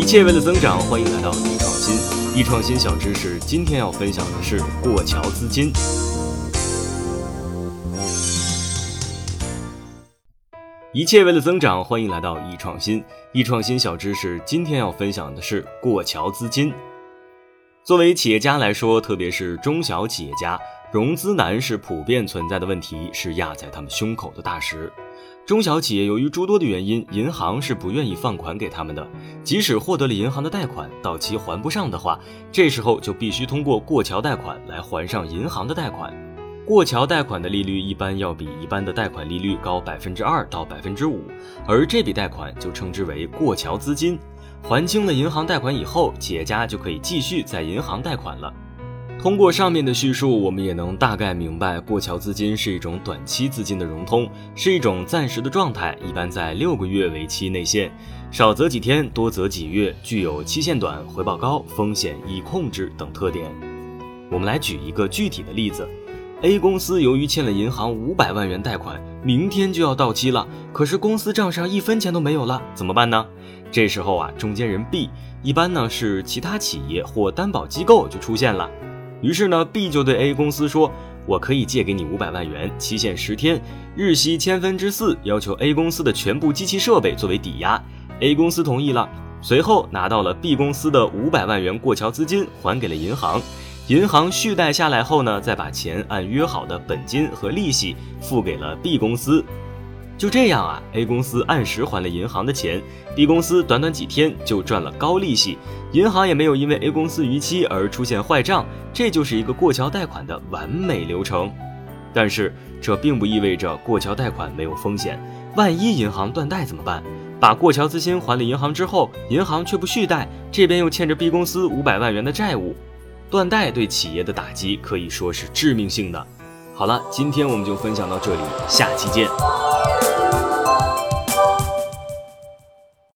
一切为了增长，欢迎来到易创新。易创新小知识，今天要分享的是过桥资金。一切为了增长，欢迎来到易创新。易创新小知识，今天要分享的是过桥资金。作为企业家来说，特别是中小企业家，融资难是普遍存在的问题，是压在他们胸口的大石。中小企业由于诸多的原因，银行是不愿意放款给他们的。即使获得了银行的贷款，到期还不上的话，这时候就必须通过过桥贷款来还上银行的贷款。过桥贷款的利率一般要比一般的贷款利率高百分之二到百分之五，而这笔贷款就称之为过桥资金。还清了银行贷款以后，企业家就可以继续在银行贷款了。通过上面的叙述，我们也能大概明白，过桥资金是一种短期资金的融通，是一种暂时的状态，一般在六个月为期内限，少则几天，多则几月，具有期限短、回报高、风险易控制等特点。我们来举一个具体的例子：A 公司由于欠了银行五百万元贷款，明天就要到期了，可是公司账上一分钱都没有了，怎么办呢？这时候啊，中间人 B 一般呢是其他企业或担保机构就出现了。于是呢，B 就对 A 公司说：“我可以借给你五百万元，期限十天，日息千分之四，要求 A 公司的全部机器设备作为抵押。”A 公司同意了，随后拿到了 B 公司的五百万元过桥资金，还给了银行。银行续贷下来后呢，再把钱按约好的本金和利息付给了 B 公司。就这样啊，A 公司按时还了银行的钱，B 公司短短几天就赚了高利息，银行也没有因为 A 公司逾期而出现坏账，这就是一个过桥贷款的完美流程。但是这并不意味着过桥贷款没有风险，万一银行断贷怎么办？把过桥资金还了银行之后，银行却不续贷，这边又欠着 B 公司五百万元的债务，断贷对企业的打击可以说是致命性的。好了，今天我们就分享到这里，下期见。